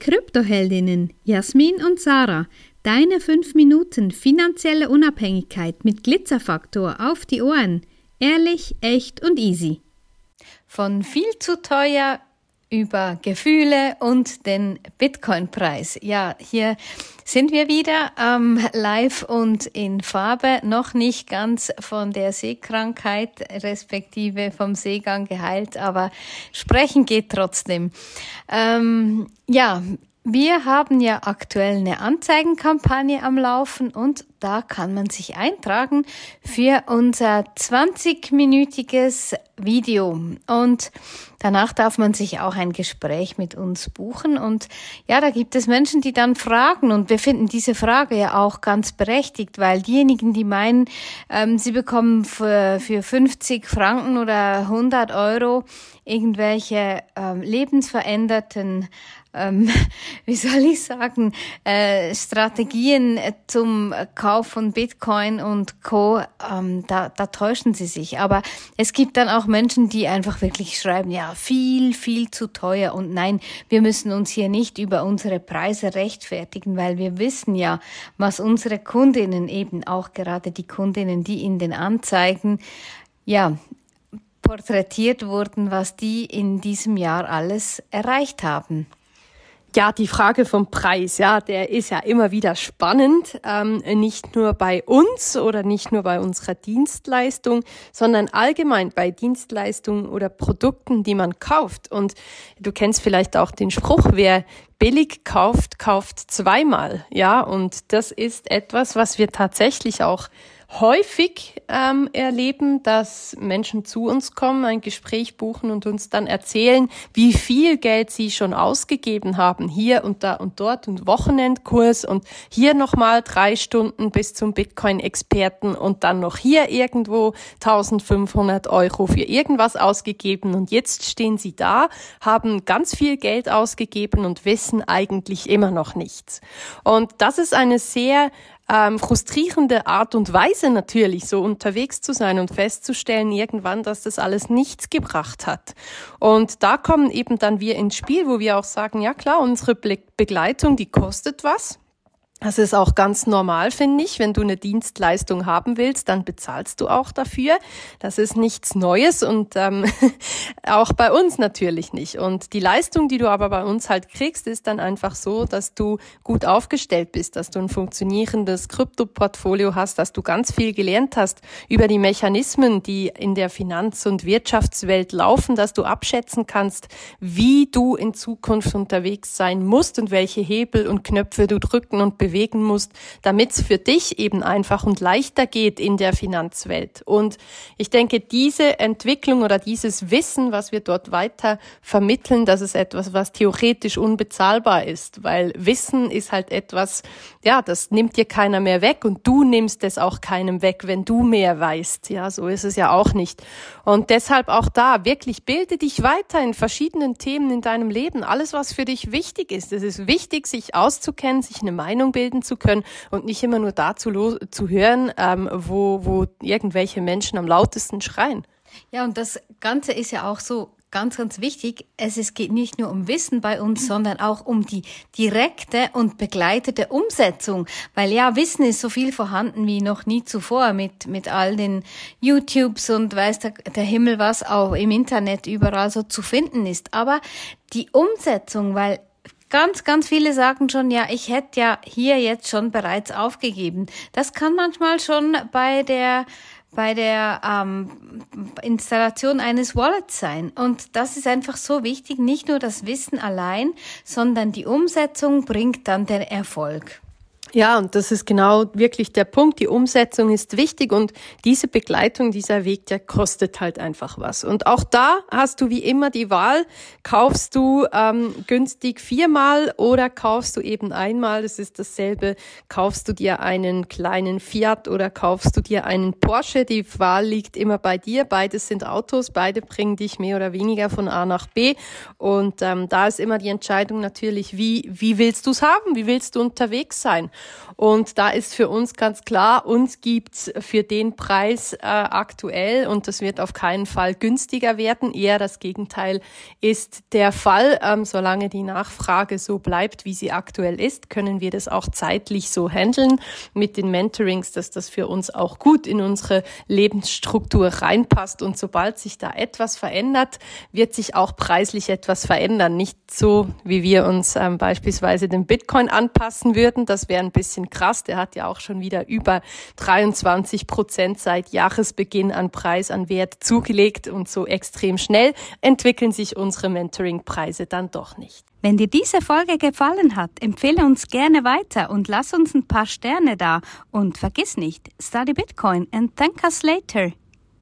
Kryptoheldinnen Jasmin und Sarah. Deine 5 Minuten finanzielle Unabhängigkeit mit Glitzerfaktor auf die Ohren. Ehrlich, echt und easy. Von viel zu teuer über Gefühle und den Bitcoin-Preis. Ja, hier sind wir wieder ähm, live und in Farbe, noch nicht ganz von der Seekrankheit respektive vom Seegang geheilt, aber sprechen geht trotzdem. Ähm, ja, wir haben ja aktuell eine Anzeigenkampagne am Laufen und da kann man sich eintragen für unser 20-minütiges Video. Und danach darf man sich auch ein Gespräch mit uns buchen. Und ja, da gibt es Menschen, die dann fragen. Und wir finden diese Frage ja auch ganz berechtigt, weil diejenigen, die meinen, ähm, sie bekommen für, für 50 Franken oder 100 Euro irgendwelche ähm, lebensveränderten ähm, wie soll ich sagen, äh, Strategien zum Kauf von Bitcoin und Co., ähm, da, da täuschen sie sich. Aber es gibt dann auch Menschen, die einfach wirklich schreiben, ja, viel, viel zu teuer. Und nein, wir müssen uns hier nicht über unsere Preise rechtfertigen, weil wir wissen ja, was unsere Kundinnen eben auch gerade die Kundinnen, die in den Anzeigen, ja, porträtiert wurden, was die in diesem Jahr alles erreicht haben. Ja, die Frage vom Preis, ja, der ist ja immer wieder spannend, ähm, nicht nur bei uns oder nicht nur bei unserer Dienstleistung, sondern allgemein bei Dienstleistungen oder Produkten, die man kauft. Und du kennst vielleicht auch den Spruch, wer billig kauft, kauft zweimal, ja, und das ist etwas, was wir tatsächlich auch häufig ähm, erleben, dass Menschen zu uns kommen, ein Gespräch buchen und uns dann erzählen, wie viel Geld sie schon ausgegeben haben, hier und da und dort und Wochenendkurs und hier nochmal drei Stunden bis zum Bitcoin-Experten und dann noch hier irgendwo 1500 Euro für irgendwas ausgegeben und jetzt stehen sie da, haben ganz viel Geld ausgegeben und wissen eigentlich immer noch nichts. Und das ist eine sehr ähm, frustrierende Art und Weise natürlich, so unterwegs zu sein und festzustellen irgendwann, dass das alles nichts gebracht hat. Und da kommen eben dann wir ins Spiel, wo wir auch sagen, ja klar, unsere Begleitung, die kostet was. Das ist auch ganz normal, finde ich. Wenn du eine Dienstleistung haben willst, dann bezahlst du auch dafür. Das ist nichts Neues und ähm, auch bei uns natürlich nicht. Und die Leistung, die du aber bei uns halt kriegst, ist dann einfach so, dass du gut aufgestellt bist, dass du ein funktionierendes Kryptoportfolio hast, dass du ganz viel gelernt hast über die Mechanismen, die in der Finanz- und Wirtschaftswelt laufen, dass du abschätzen kannst, wie du in Zukunft unterwegs sein musst und welche Hebel und Knöpfe du drücken und bewegen musst, damit es für dich eben einfach und leichter geht in der Finanzwelt. Und ich denke, diese Entwicklung oder dieses Wissen, was wir dort weiter vermitteln, das ist etwas, was theoretisch unbezahlbar ist, weil Wissen ist halt etwas, ja, das nimmt dir keiner mehr weg und du nimmst es auch keinem weg, wenn du mehr weißt. Ja, so ist es ja auch nicht. Und deshalb auch da, wirklich bilde dich weiter in verschiedenen Themen in deinem Leben. Alles, was für dich wichtig ist. Es ist wichtig, sich auszukennen, sich eine Meinung bilden zu können und nicht immer nur dazu zu hören, ähm, wo, wo irgendwelche Menschen am lautesten schreien. Ja, und das Ganze ist ja auch so ganz, ganz wichtig. Es, es geht nicht nur um Wissen bei uns, sondern auch um die direkte und begleitete Umsetzung. Weil ja, Wissen ist so viel vorhanden wie noch nie zuvor mit, mit all den YouTubes und weiß der, der Himmel was auch im Internet überall so zu finden ist. Aber die Umsetzung, weil Ganz, ganz viele sagen schon, ja, ich hätte ja hier jetzt schon bereits aufgegeben. Das kann manchmal schon bei der bei der ähm, Installation eines Wallets sein. Und das ist einfach so wichtig, nicht nur das Wissen allein, sondern die Umsetzung bringt dann den Erfolg. Ja, und das ist genau wirklich der Punkt. Die Umsetzung ist wichtig und diese Begleitung, dieser Weg, der kostet halt einfach was. Und auch da hast du wie immer die Wahl, kaufst du ähm, günstig viermal oder kaufst du eben einmal, das ist dasselbe, kaufst du dir einen kleinen Fiat oder kaufst du dir einen Porsche. Die Wahl liegt immer bei dir. Beides sind Autos, beide bringen dich mehr oder weniger von A nach B. Und ähm, da ist immer die Entscheidung natürlich, wie, wie willst du es haben? Wie willst du unterwegs sein? Und da ist für uns ganz klar, uns gibt's für den Preis äh, aktuell und das wird auf keinen Fall günstiger werden. Eher das Gegenteil ist der Fall. Ähm, solange die Nachfrage so bleibt, wie sie aktuell ist, können wir das auch zeitlich so handeln mit den Mentorings, dass das für uns auch gut in unsere Lebensstruktur reinpasst. Und sobald sich da etwas verändert, wird sich auch preislich etwas verändern. Nicht so, wie wir uns ähm, beispielsweise den Bitcoin anpassen würden. Das wäre ein bisschen krass. Der hat ja auch schon wieder über 23 Prozent seit Jahresbeginn an Preis, an Wert zugelegt und so extrem schnell entwickeln sich unsere Mentoring-Preise dann doch nicht. Wenn dir diese Folge gefallen hat, empfehle uns gerne weiter und lass uns ein paar Sterne da. Und vergiss nicht, study Bitcoin and thank us later.